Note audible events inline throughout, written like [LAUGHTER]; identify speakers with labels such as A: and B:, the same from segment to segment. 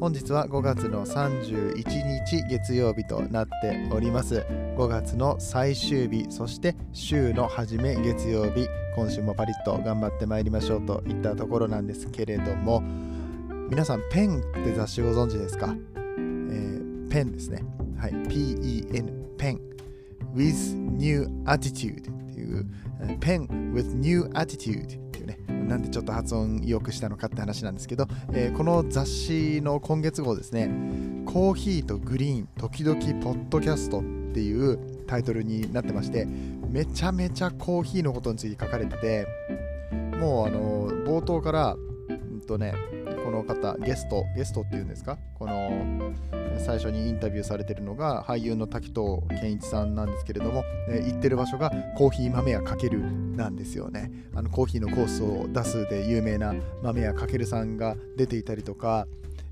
A: 本日は5月の31日月曜日となっております。5月の最終日そして週の初め月曜日今週もパリッと頑張ってまいりましょうといったところなんですけれども皆さんペンって雑誌ご存知ですか、えー、ペンですね。はい。PEN ペン。With new attitude っていうペン。With new attitude なんでちょっと発音良くしたのかって話なんですけど、えー、この雑誌の今月号ですねコーヒーとグリーン時々ポッドキャストっていうタイトルになってましてめちゃめちゃコーヒーのことについて書かれててもうあの冒頭からうんとねこの方ゲストゲストっていうんですか？この最初にインタビューされてるのが俳優の滝藤健一さんなんですけれども、えー、行ってる場所がコーヒー豆屋かけるなんですよねあのコーヒーのコースを出すで有名な豆屋かけるさんが出ていたりとか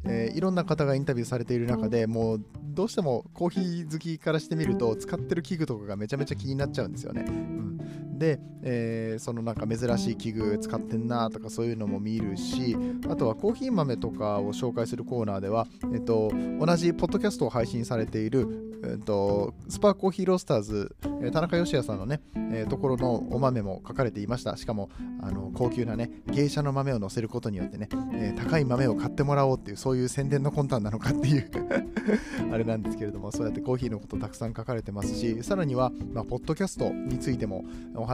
A: えー、いろんな方がインタビューされている中でもうどうしてもコーヒー好きからしてみると使ってる器具とかがめちゃめちゃ気になっちゃうんですよね。うん、で、えー、そのなんか珍しい器具使ってんなとかそういうのも見るしあとはコーヒー豆とかを紹介するコーナーでは、えっと、同じポッドキャストを配信されているえっと、スパーコーヒーロースターズ、え田中義也さんのね、えー、ところのお豆も書かれていました。しかも、あの高級なね、芸者の豆を乗せることによってね、えー、高い豆を買ってもらおうっていう、そういう宣伝の魂胆なのかっていう [LAUGHS] あれなんですけれども、そうやってコーヒーのことたくさん書かれてますし、さらには、まあ、ポッドキャストについてもお話、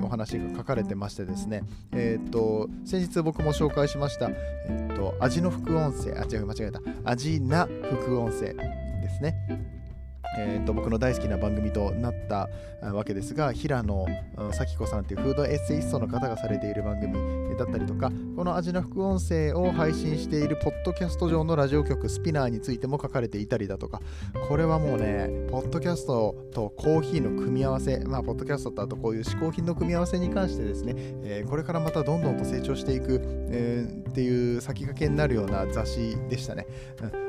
A: お話が書かれてましてですね、えっ、と、先日僕も紹介しました、えっ、と、味の副音声、あ、違う、間違えた、味な副音声ですね。えーと、僕の大好きな番組となったわけですが平野咲子さんというフードエッセイストの方がされている番組だったりとかこの味の副音声を配信しているポッドキャスト上のラジオ局スピナーについても書かれていたりだとかこれはもうねポッドキャストとコーヒーの組み合わせまあポッドキャストとあとこういう嗜好品の組み合わせに関してですね、えー、これからまたどんどんと成長していく、えー、っていう先駆けになるような雑誌でしたね、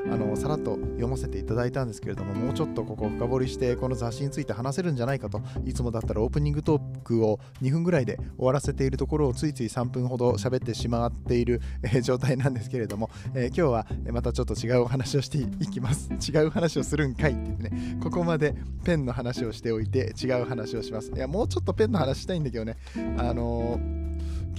A: うん、あのさらっと読ませていただいたんですけれどももうちょっとここう深掘りしてこの雑誌について話せるんじゃないかといつもだったらオープニングトークを2分ぐらいで終わらせているところをついつい3分ほど喋ってしまっている、え状態なんですけれども、えー、今日はまたちょっと違うお話をしていきます。[LAUGHS] 違う話をするんかいって言ってね。ここまでペンの話をしておいて違う話をします。いやもうちょっとペンの話したいんだけどね。あのー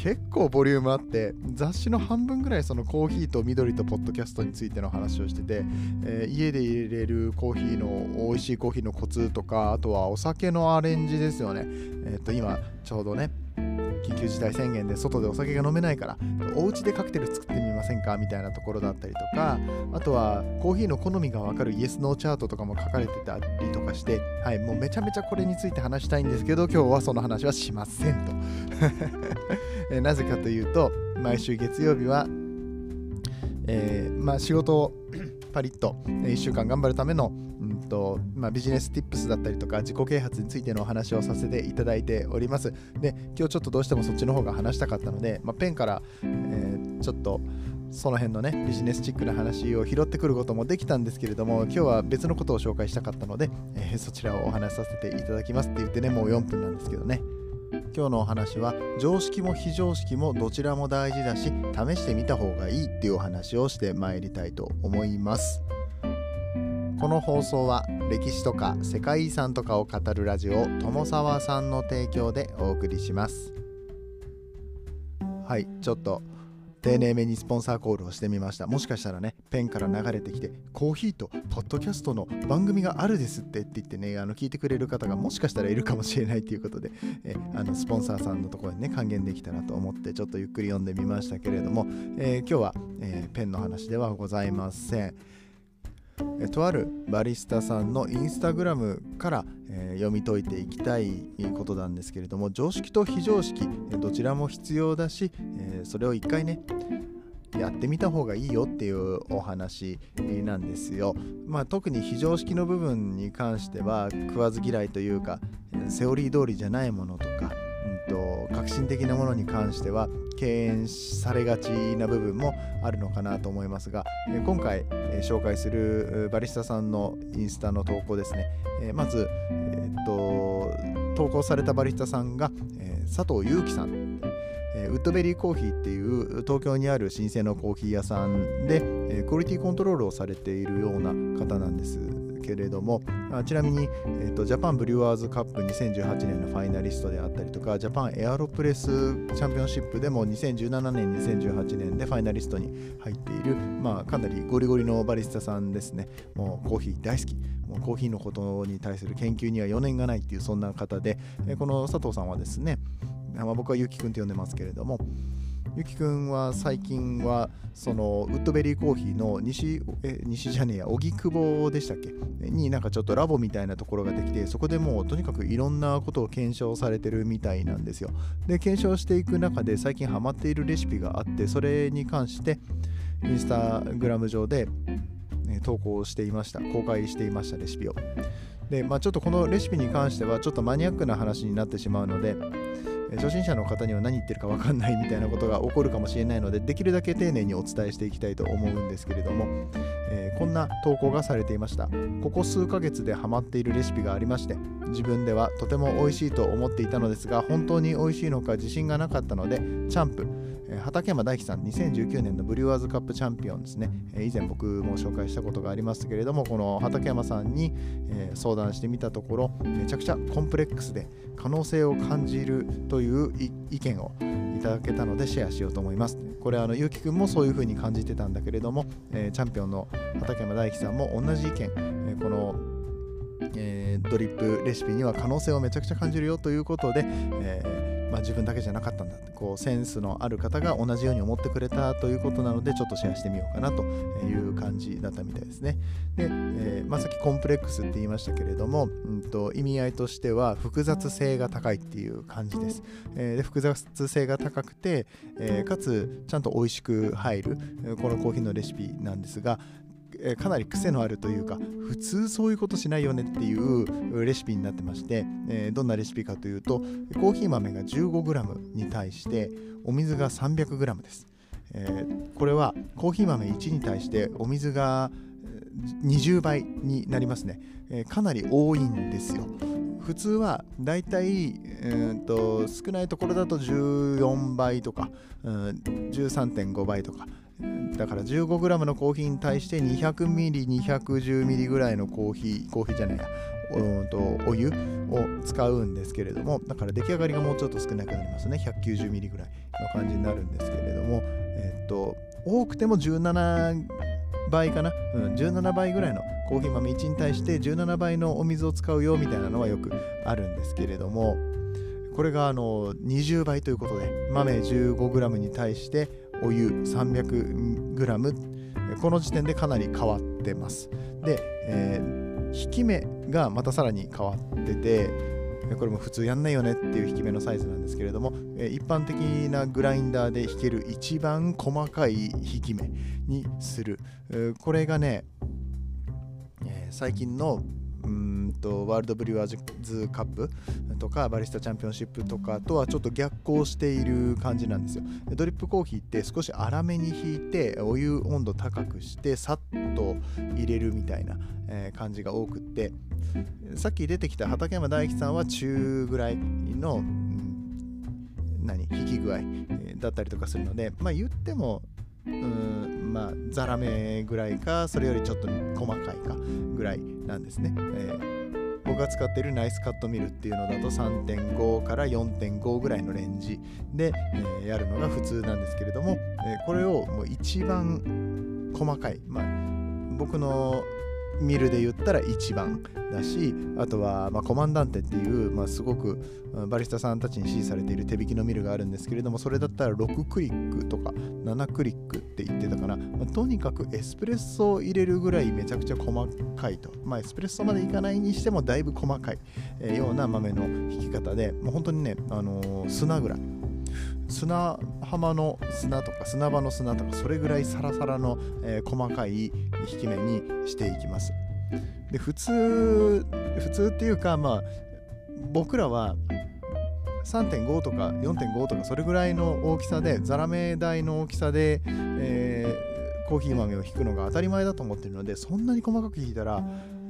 A: 結構ボリュームあって雑誌の半分ぐらいそのコーヒーと緑とポッドキャストについての話をしてて、えー、家で入れるコーヒーの美味しいコーヒーのコツとかあとはお酒のアレンジですよね。えっ、ー、と今ちょうどね緊急事態宣言で外でお酒が飲めないからお家でカクテル作ってみませんかみたいなところだったりとかあとはコーヒーの好みがわかるイエスノーチャートとかも書かれてたりとかしてはいもうめちゃめちゃこれについて話したいんですけど今日はその話はしませんと。えなぜかというと毎週月曜日は、えー、まあ、仕事をパリッと1週間頑張るためのうんとまあ、ビジネスティップスだったりとか自己啓発についてのお話をさせていただいております。で、今日ちょっとどうしてもそっちの方が話したかったので、まあ、ペンから、えー、ちょっとその辺のね、ビジネスチックな話を拾ってくることもできたんですけれども、今日は別のことを紹介したかったので、えー、そちらをお話しさせていただきますって言ってね、もう4分なんですけどね。今日のお話は常識も非常識もどちらも大事だし試してみた方がいいっていうお話をしてまいりたいと思います。この放送は歴史とか世界遺産とかを語るラジオ友沢さんの提供でお送りしますはいちょっと丁寧めにスポンサーコールをしてみました。もしかしたらねペンから流れてきてコーヒーとポッドキャストの番組があるですってって言ってねあの聞いてくれる方がもしかしたらいるかもしれないということでえあのスポンサーさんのところにね還元できたらと思ってちょっとゆっくり読んでみましたけれども、えー、今日は、えー、ペンの話ではございません。とあるバリスタさんのインスタグラムから、えー、読み解いていきたいことなんですけれども常識と非常識どちらも必要だし、えー、それを一回ねやってみた方がいいよっていうお話なんですよ。まあ、特に非常識の部分に関しては食わず嫌いというかセオリー通りじゃないものとか、うんと、革新的なものに関しては敬遠されがちな部分もあるのかなと思いますが今回紹介するバリスタさんのインスタの投稿ですね。まず、えっと、投稿されたバリスタさんが佐藤祐樹さん。えウッドベリーコーヒーっていう東京にある老舗のコーヒー屋さんで、えクオリティコントロールをされているような方なんです。けれどもちなみに、えーと、ジャパンブリュワーズカップ2018年のファイナリストであったりとかジャパンエアロプレスチャンピオンシップでも2017年2018年でファイナリストに入っている、まあ、かなりゴリゴリのバリスタさんですね。もうコーヒー大好き。もうコーヒーのことに対する研究には余念がないっていうそんな方で、この佐藤さんはですねまあ、僕はゆきくんって呼んでますけれどもゆきくんは最近はそのウッドベリーコーヒーの西え西じゃねえや荻窪でしたっけ？になんかちょっとラボみたいなところができてそこでもうとにかくいろんなことを検証されてるみたいなんですよ。で検証していく中で最近ハマっているレシピがあってそれに関してインスタグラム上で投稿していました。公開していましたレシピを。でまあちょっとこのレシピに関してはちょっとマニアックな話になってしまうので初心者の方には何言ってるか分かんないみたいなことが起こるかもしれないのでできるだけ丁寧にお伝えしていきたいと思うんですけれども、えー、こんな投稿がされていました。ここ数ヶ月でハマっているレシピがありまして自分ではとても美味しいと思っていたのですが本当に美味しいのか自信がなかったのでチャンプえ畠山大樹さん2019年のブリュワーズカップチャンピオンですね。え以前僕も紹介したことがありますけれどもこの畠山さんにえ相談してみたところめちゃくちゃコンプレックスで可能性を感じるという意見をいただけたのでシェアしようと思います。これあのゆうきくんもそういう風に感じてたんだけれども、えチャンピオンの畠山大樹さんも同じ意見、えこのえー、ドリップレシピには可能性をめちゃくちゃ感じるよということで、えーまあ、自分だけじゃなかったんだこうセンスのある方が同じように思ってくれたということなのでちょっとシェアしてみようかなという感じだったみたいですね。で、えー、まあ、さっきコンプレックスって言いましたけれども、うんと、意味合いとしては複雑性が高いっていう感じです。えー、で複雑性が高くて、えー、かつちゃんと美味しく入るこのコーヒーのレシピなんですが、えかなり癖のあるというか普通そういうことしないよねっていうレシピになってまして、えどんなレシピかというとコーヒー豆が 15g に対してお水が 300g です、えこれはコーヒー豆1に対してお水が20倍になりますね、えかなり多いんですよ。普通はだいたい、少ないところだと14倍とか、うん、13.5倍とかだから 15g のコーヒーに対して 200ml、210ml ぐらいのコーヒー、コーヒーじゃないや、とお湯を使うんですけれども、だから出来上がりがもうちょっと少なくなりますね。190ml ぐらいの感じになるんですけれども、えっと、多くても17倍かな、うん、17倍ぐらいのコーヒー豆1に対して17倍のお水を使うよみたいなのはよくあるんですけれども、これがあの20倍ということで、豆 15g に対してお湯 300g この時点でかなり変わってます。で、えー、引き目がまたさらに変わっててこれも普通やんないよねっていう引き目のサイズなんですけれどもえ一般的なグラインダーで引ける一番細かい引き目にする。これがねえ最近のうんとワールドブリュワーズカップとかバリスタチャンピオンシップとかとはちょっと逆行している感じなんですよ。ドリップコーヒーって少し粗めに引いてお湯温度高くしてさっと入れるみたいな、感じが多くってさっき出てきた畠山大樹さんは中ぐらいの、何引き具合だったりとかするのでまあ言ってもうんまあザラメぐらいかそれよりちょっと細かいかぐらいなんですね、えー、僕が使っているナイスカットミルっていうのだと3.5から4.5ぐらいのレンジで、えー、やるのが普通なんですけれども、えー、これをもう一番細かい、まあ、僕のミルで言ったら1番だしあとは、まあ、コマンダンテっていう、まあ、すごくバリスタさんたちに支持されている手引きのミルがあるんですけれどもそれだったら6クリックとか7クリックって言ってたから、まあ、とにかくエスプレッソを入れるぐらいめちゃくちゃ細かいと、まあ、エスプレッソまでいかないにしてもだいぶ細かい、え、ような豆の引き方でもう本当にね、あのー、砂ぐらい砂浜の砂とか砂場の砂とかそれぐらいサラサラの、えー、細かい引き目にしていきます。で普通普通っていうかまあ僕らは3.5とか4.5とかそれぐらいの大きさでザラメ台の大きさで、えー、コーヒー豆を引くのが当たり前だと思ってるのでそんなに細かく引いたら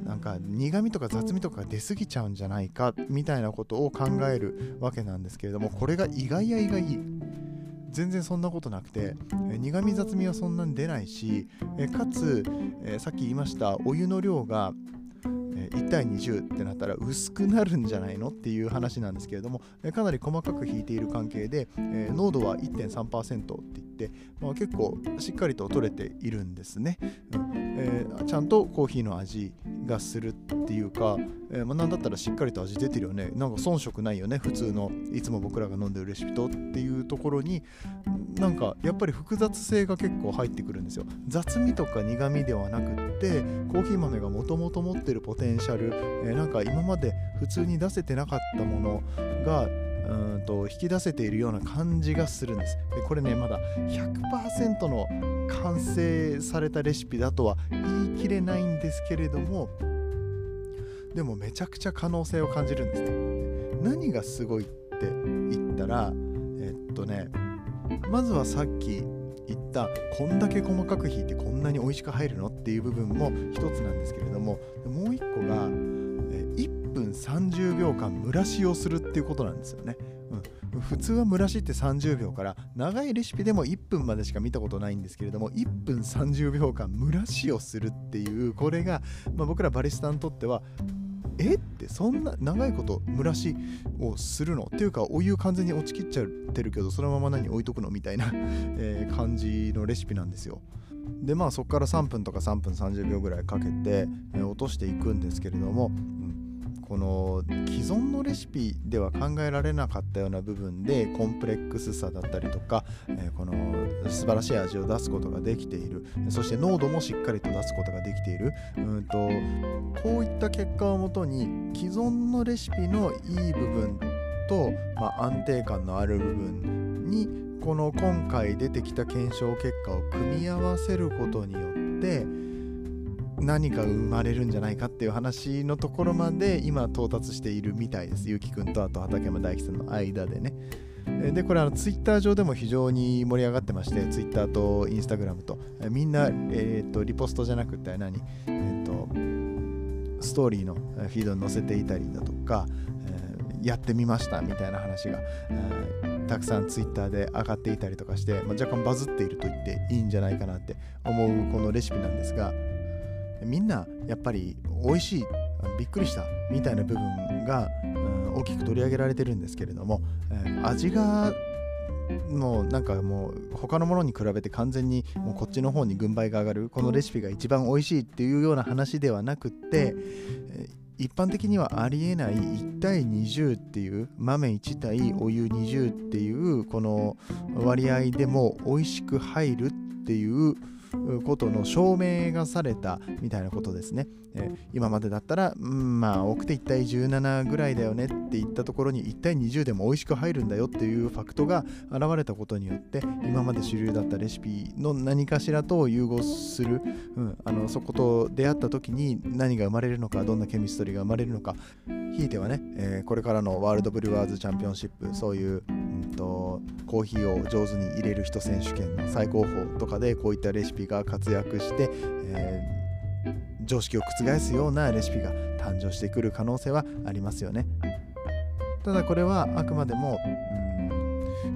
A: なんか苦味とか雑味とか出過ぎちゃうんじゃないかみたいなことを考えるわけなんですけれどもこれが意外や意外。全然そんなことなくて苦味雑味はそんなに出ないしかつさっき言いましたお湯の量が1対20ってなったら薄くなるんじゃないのっていう話なんですけれどもかなり細かく引いている関係で、濃度は1.3%って言って、まあ、結構しっかりと取れているんですね、うん。えー、ちゃんとコーヒーの味がするっていうか、えー、まあ、なんだったらしっかりと味出てるよね。なんか遜色ないよね普通のいつも僕らが飲んでるレシピとっていうところに。なんかやっぱり複雑性が結構入ってくるんですよ。雑味とか苦味ではなくってコーヒー豆がもともと持ってるポテンシャル、えー、なんか今まで普通に出せてなかったものがうんと引き出せているような感じがするんです。でこれねまだ100%の完成されたレシピだとは言い切れないんですけれどもでもめちゃくちゃ可能性を感じるんですね何がすごいって言ったらえっとねまずはさっき言ったこんだけ細かく引いてこんなに美味しく入るのっていう部分も一つなんですけれどももう一個が1分30秒間蒸らしをするっていうことなんですよね、うん、普通は蒸らしって30秒から長いレシピでも1分までしか見たことないんですけれども1分30秒間蒸らしをするっていうこれが、まあ、僕らバリスタにとってはえってそんな長いこと蒸らしをするの？っていうかお湯完全に落ちきっちゃってるけどそのまま何置いとくの？みたいな、え、感じのレシピなんですよ。でまあそこから3分とか3分30秒ぐらいかけて、え、落としていくんですけれどもこの既存のレシピでは考えられなかったような部分でコンプレックスさだったりとか、えー、この素晴らしい味を出すことができている。そして濃度もしっかりと出すことができている。うんとこういった結果をもとに既存のレシピのいい部分と、まあ、安定感のある部分にこの今回出てきた検証結果を組み合わせることによって何か生まれるんじゃないかっていう話のところまで今到達しているみたいです。ゆうきくんとあと畠山大樹さんの間でね。で、これあのツイッター上でも非常に盛り上がってまして、ツイッターとインスタグラムと、みんな、えーと、リポストじゃなくて何、えーと、ストーリーのフィードに載せていたりだとか、えー、やってみましたみたいな話が、えー、たくさんツイッターで上がっていたりとかして、まあ、若干バズっていると言っていいんじゃないかなって思うこのレシピなんですが、みんなやっぱり美味しいびっくりしたみたいな部分が、うん、大きく取り上げられてるんですけれども、えー、味がもうなんかもう他のものに比べて完全にもうこっちの方に軍配が上がるこのレシピが一番美味しいっていうような話ではなくって一般的にはありえない1対20っていう豆1対お湯20っていうこの割合でも美味しく入るっていうことの証明がされたみたいなことですね。えー、今までだったら、うん、まあ多くて1対17ぐらいだよねって言ったところに1対20でも美味しく入るんだよっていうファクトが現れたことによって今まで主流だったレシピの何かしらと融合する、うん、あのそこと出会った時に何が生まれるのかどんなケミストリーが生まれるのかひいてはね、えー、これからのワールドブリュワーズチャンピオンシップそういうとコーヒーを上手に入れる人選手権の最高峰とかでこういったレシピが活躍して、えー、常識を覆すようなレシピが誕生してくる可能性はありますよね。ただこれはあくまでも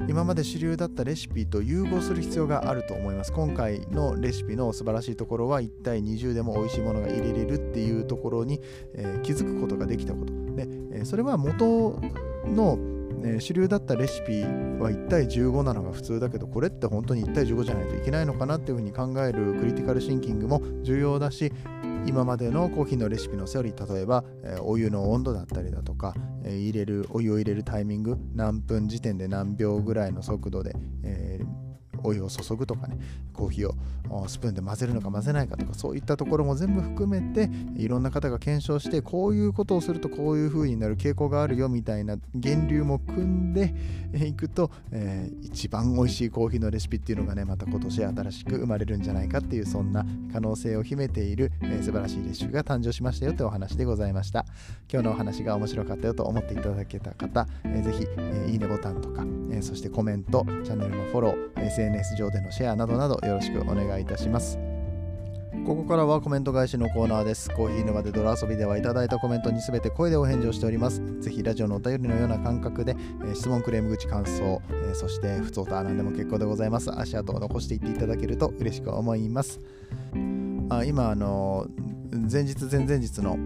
A: 今まで主流だったレシピと融合する必要があると思います。今回のレシピの素晴らしいところは1対20でも美味しいものが入れれるっていうところに、えー、気づくことができたこと。で、え、それは元のね、主流だったレシピは1対15なのが普通だけどこれって本当に1対15じゃないといけないのかなっていうふうに考えるクリティカルシンキングも重要だし今までのコーヒーのレシピのセオリー例えば、え、お湯の温度だったりだとか、え、入れるお湯を入れるタイミング何分時点で何秒ぐらいの速度で、えー、お湯を注ぐとかねコーヒーをスプーンで混ぜるのか混ぜないかとかそういったところも全部含めていろんな方が検証してこういうことをするとこういう風になる傾向があるよみたいな源流も組んでいくと、えー、一番美味しいコーヒーのレシピっていうのがねまた今年新しく生まれるんじゃないかっていうそんな可能性を秘めている、えー、素晴らしいレシピが誕生しましたよというお話でございました。今日のお話が面白かったよと思っていただけた方、えー、ぜひ、えー、いいねボタンとか、えー、そしてコメントチャンネルのフォロー SNS 上でのシェアなどなどよろしくお願いいたしますここからはコメント返しのコーナーです。コーヒー沼で泥遊びではいただいたコメントにすべて声でお返事をしております。ぜひラジオのお便りのような感覚で、えー、質問、クレーム口、感想、えー、そして普通と何でも結構でございます。足跡を残していっていただけると嬉しく思います。あ今、あの前日、前々日の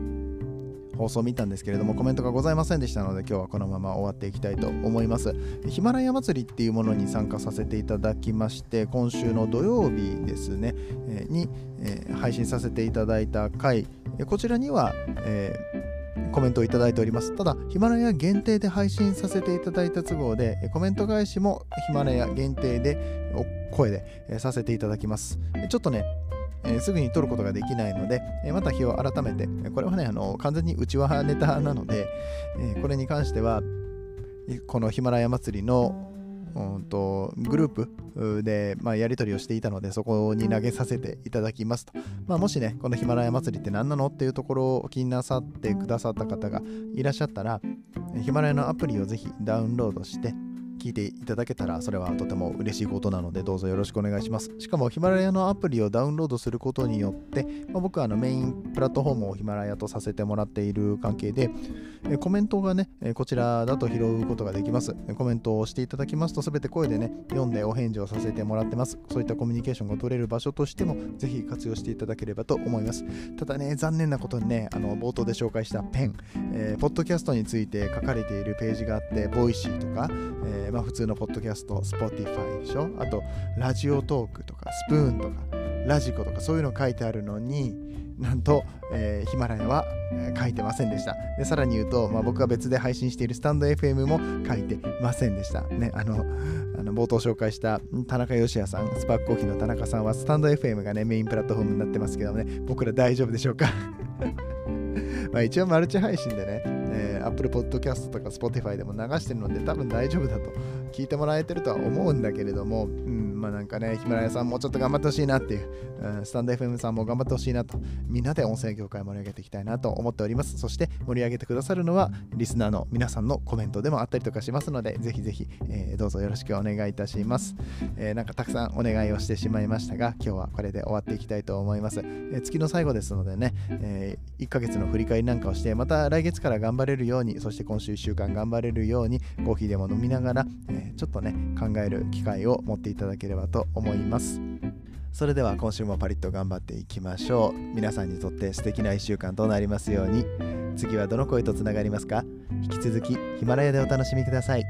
A: 放送を見たんですけれどもコメントがございませんでしたので今日はこのまま終わっていきたいと思いますヒマラヤ祭りっていうものに参加させていただきまして今週の土曜日ですね、え、に、え、配信させていただいた回こちらには、えー、コメントをいただいております。ただ、ヒマラヤ限定で配信させていただいた都合で、コメント返しもヒマラヤ限定で、声でさせていただきます。ちょっとね、えー、すぐに撮ることができないので、えー、また日を改めて、これはね、あの完全に内輪ネタなので、えー、これに関しては、このヒマラヤ祭りのうん。とグループで、まあ、やり取りをしていたのでそこに投げさせていただきますと、まあ、もしねこのヒマラヤ祭りって何なのっていうところを気になさってくださった方がいらっしゃったらヒマラヤのアプリをぜひダウンロードして聞いていただけたらそれはとても嬉しいことなのでどうぞよろしくお願いします。しかもヒマラヤのアプリをダウンロードすることによって、まあ、僕はあのメインプラットフォームをヒマラヤとさせてもらっている関係でコメントがねこちらだと拾うことができます。コメントをしていただきますと全て声でね読んでお返事をさせてもらってます。そういったコミュニケーションが取れる場所としてもぜひ活用していただければと思います。ただね残念なことにねあの冒頭で紹介したペン、えー、ポッドキャストについて書かれているページがあって Voicy とか、えー、まあ、普通のポッドキャスト Spotify でしょ？あと Radiotalk とかスプーンとか radiko とかそういうの書いてあるのになんと、えー、ヒマラヤは、えー、書いてませんでした。でさらに言うと、まあ、僕が別で配信しているスタンド FM も書いてませんでした。ねあのあの冒頭紹介した田中義也さんスパークコーヒーの田中さんはスタンド FM がねメインプラットフォームになってますけどね僕ら大丈夫でしょうか？[LAUGHS] まあ一応マルチ配信でね、えー、Apple Podcast とか Spotify でも流してるので多分大丈夫だと聞いてもらえてるとは思うんだけれども、うん、まあなんかね、ヒマラヤさんもうちょっと頑張ってほしいなっていう、うん、スタンド FM さんも頑張ってほしいなと、みんなで音声業界盛り上げていきたいなと思っております。そして盛り上げてくださるのは、リスナーの皆さんのコメントでもあったりとかしますので、ぜひぜひ、えー、どうぞよろしくお願いいたします、えー、なんかたくさんお願いをしてしまいましたが、今日はこれで終わっていきたいと思います。えー、月の最後ですのでね、え1ヶ月の振り返りなんかをして、また来月から頑張れるように、そして今週1週間頑張れるように、コーヒーでも飲みながら、えちょっとね、考える機会を持っていただけければと思います。それでは今週もパリッと頑張っていきましょう。皆さんにとって素敵な1週間となりますように。次はどの声とつながりますか？引き続きヒマラヤでお楽しみください。